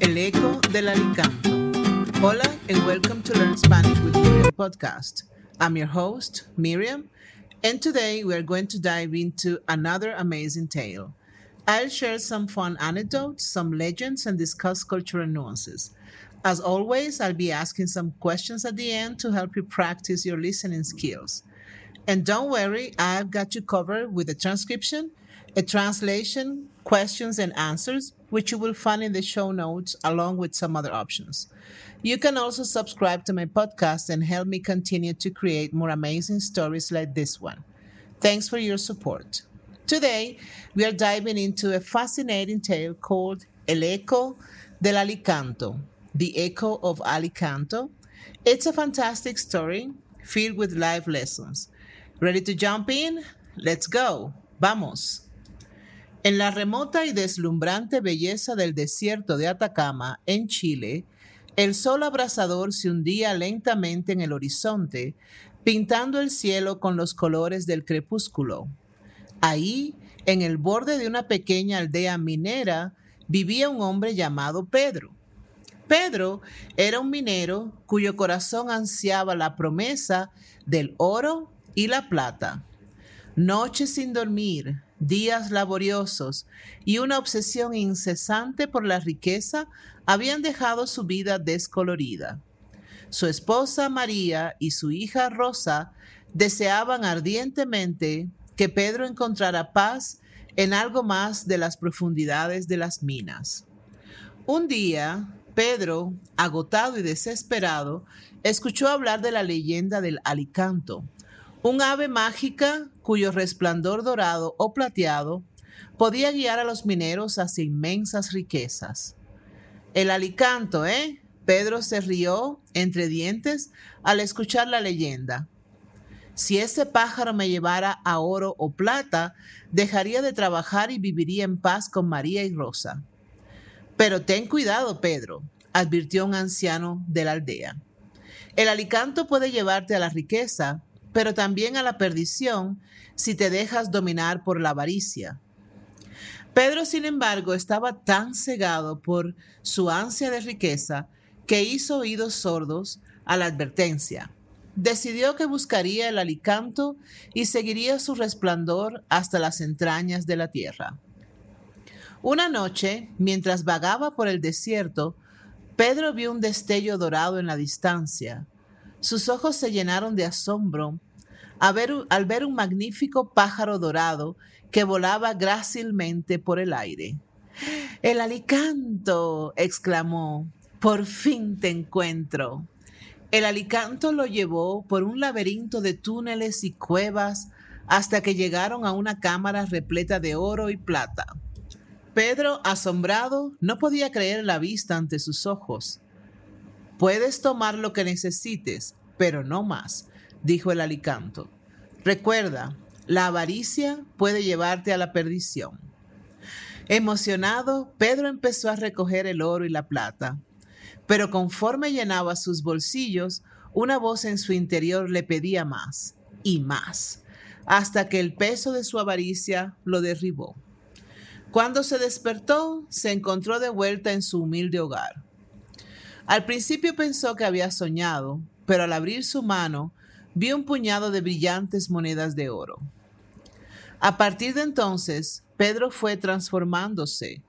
El Eco del Alicanto. Hola and welcome to Learn Spanish with Miriam podcast. I'm your host, Miriam, and today we're going to dive into another amazing tale. I'll share some fun anecdotes, some legends, and discuss cultural nuances. As always, I'll be asking some questions at the end to help you practice your listening skills. And don't worry, I've got you covered with a transcription, a translation, questions, and answers, which you will find in the show notes along with some other options. You can also subscribe to my podcast and help me continue to create more amazing stories like this one. Thanks for your support. Today, we are diving into a fascinating tale called El Eco del Alicanto, The Echo of Alicanto. It's a fantastic story filled with life lessons. Ready to jump in? Let's go. Vamos. En la remota y deslumbrante belleza del desierto de Atacama, en Chile, el sol abrasador se hundía lentamente en el horizonte, pintando el cielo con los colores del crepúsculo. Ahí, en el borde de una pequeña aldea minera, vivía un hombre llamado Pedro. Pedro era un minero cuyo corazón ansiaba la promesa del oro y la plata. Noches sin dormir, días laboriosos y una obsesión incesante por la riqueza habían dejado su vida descolorida. Su esposa María y su hija Rosa deseaban ardientemente que Pedro encontrara paz en algo más de las profundidades de las minas. Un día, Pedro, agotado y desesperado, escuchó hablar de la leyenda del alicanto, un ave mágica cuyo resplandor dorado o plateado podía guiar a los mineros hacia inmensas riquezas. El alicanto, ¿eh? Pedro se rió entre dientes al escuchar la leyenda. Si ese pájaro me llevara a oro o plata, dejaría de trabajar y viviría en paz con María y Rosa. Pero ten cuidado, Pedro, advirtió un anciano de la aldea. El alicanto puede llevarte a la riqueza, pero también a la perdición si te dejas dominar por la avaricia. Pedro, sin embargo, estaba tan cegado por su ansia de riqueza que hizo oídos sordos a la advertencia. Decidió que buscaría el alicanto y seguiría su resplandor hasta las entrañas de la tierra. Una noche, mientras vagaba por el desierto, Pedro vio un destello dorado en la distancia. Sus ojos se llenaron de asombro al ver un magnífico pájaro dorado que volaba grácilmente por el aire. El alicanto, exclamó, por fin te encuentro. El alicanto lo llevó por un laberinto de túneles y cuevas hasta que llegaron a una cámara repleta de oro y plata. Pedro, asombrado, no podía creer la vista ante sus ojos. Puedes tomar lo que necesites, pero no más, dijo el alicanto. Recuerda, la avaricia puede llevarte a la perdición. Emocionado, Pedro empezó a recoger el oro y la plata, pero conforme llenaba sus bolsillos, una voz en su interior le pedía más y más, hasta que el peso de su avaricia lo derribó. Cuando se despertó, se encontró de vuelta en su humilde hogar. Al principio pensó que había soñado, pero al abrir su mano vio un puñado de brillantes monedas de oro. A partir de entonces, Pedro fue transformándose.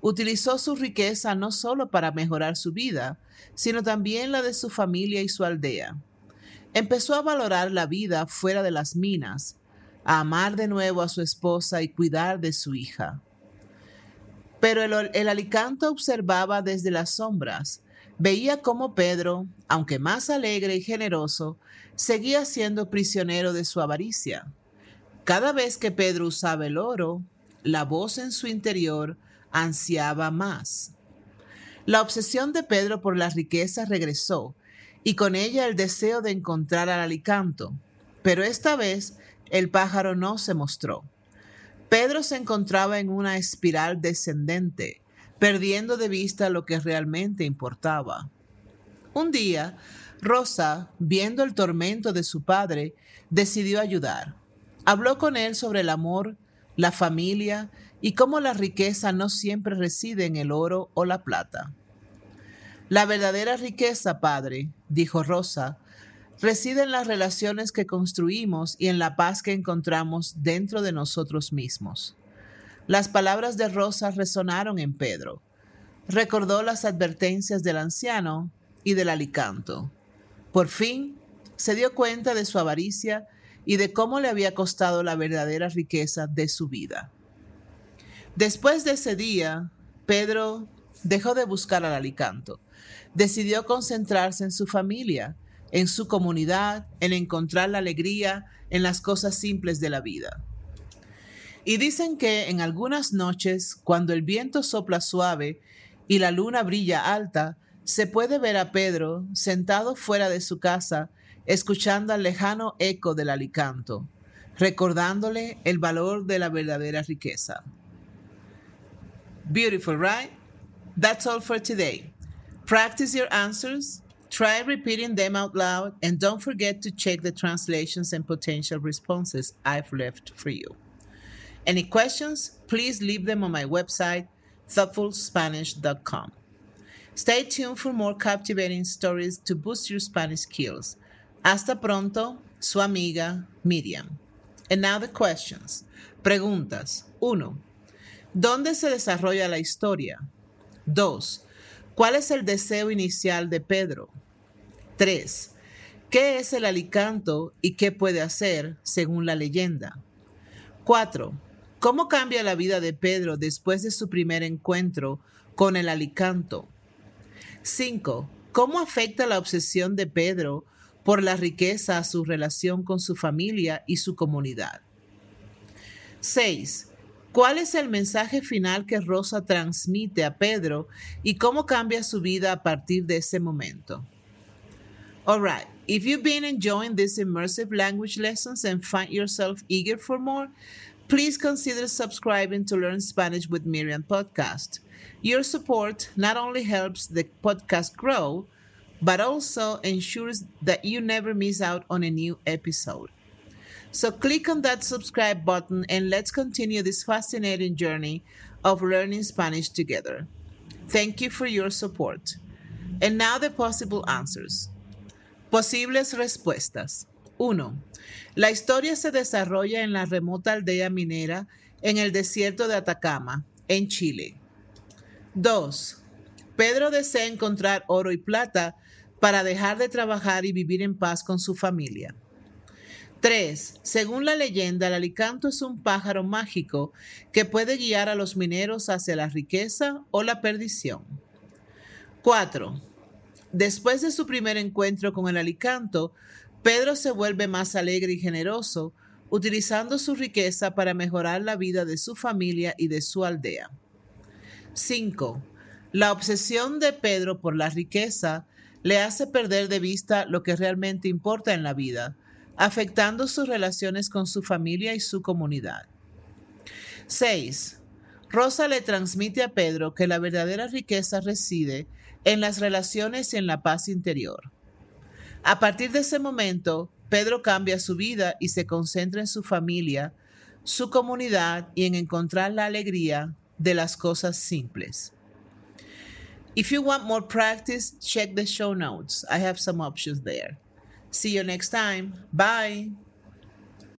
Utilizó su riqueza no solo para mejorar su vida, sino también la de su familia y su aldea. Empezó a valorar la vida fuera de las minas, a amar de nuevo a su esposa y cuidar de su hija. Pero el, el alicanto observaba desde las sombras, veía cómo Pedro, aunque más alegre y generoso, seguía siendo prisionero de su avaricia. Cada vez que Pedro usaba el oro, la voz en su interior ansiaba más. La obsesión de Pedro por la riqueza regresó y con ella el deseo de encontrar al alicanto, pero esta vez el pájaro no se mostró. Pedro se encontraba en una espiral descendente, perdiendo de vista lo que realmente importaba. Un día, Rosa, viendo el tormento de su padre, decidió ayudar. Habló con él sobre el amor, la familia y cómo la riqueza no siempre reside en el oro o la plata. La verdadera riqueza, padre, dijo Rosa, reside en las relaciones que construimos y en la paz que encontramos dentro de nosotros mismos. Las palabras de Rosa resonaron en Pedro. Recordó las advertencias del anciano y del alicanto. Por fin se dio cuenta de su avaricia y de cómo le había costado la verdadera riqueza de su vida. Después de ese día, Pedro dejó de buscar al alicanto. Decidió concentrarse en su familia en su comunidad, en encontrar la alegría en las cosas simples de la vida. Y dicen que en algunas noches, cuando el viento sopla suave y la luna brilla alta, se puede ver a Pedro sentado fuera de su casa, escuchando al lejano eco del alicanto, recordándole el valor de la verdadera riqueza. Beautiful, right? That's all for today. Practice your answers Try repeating them out loud and don't forget to check the translations and potential responses I've left for you. Any questions? Please leave them on my website, thoughtfulspanish.com. Stay tuned for more captivating stories to boost your Spanish skills. Hasta pronto, su amiga Miriam. And now the questions. Preguntas. 1. ¿Dónde se desarrolla la historia? 2. ¿Cuál es el deseo inicial de Pedro? 3. ¿Qué es el alicanto y qué puede hacer según la leyenda? 4. ¿Cómo cambia la vida de Pedro después de su primer encuentro con el alicanto? 5. ¿Cómo afecta la obsesión de Pedro por la riqueza a su relación con su familia y su comunidad? 6. ¿Cuál es el mensaje final que Rosa transmite a Pedro y cómo cambia su vida a partir de ese momento? All right. If you've been enjoying these immersive language lessons and find yourself eager for more, please consider subscribing to Learn Spanish with Miriam podcast. Your support not only helps the podcast grow, but also ensures that you never miss out on a new episode. So click on that subscribe button and let's continue this fascinating journey of learning Spanish together. Thank you for your support. And now the possible answers. Posibles respuestas. 1. La historia se desarrolla en la remota aldea minera en el desierto de Atacama, en Chile. 2. Pedro desea encontrar oro y plata para dejar de trabajar y vivir en paz con su familia. 3. Según la leyenda, el alicanto es un pájaro mágico que puede guiar a los mineros hacia la riqueza o la perdición. 4. Después de su primer encuentro con el alicanto, Pedro se vuelve más alegre y generoso, utilizando su riqueza para mejorar la vida de su familia y de su aldea. 5. La obsesión de Pedro por la riqueza le hace perder de vista lo que realmente importa en la vida, afectando sus relaciones con su familia y su comunidad. 6. Rosa le transmite a Pedro que la verdadera riqueza reside en las relaciones y en la paz interior. A partir de ese momento, Pedro cambia su vida y se concentra en su familia, su comunidad y en encontrar la alegría de las cosas simples. If you want more practice, check the show notes. I have some options there. See you next time. Bye.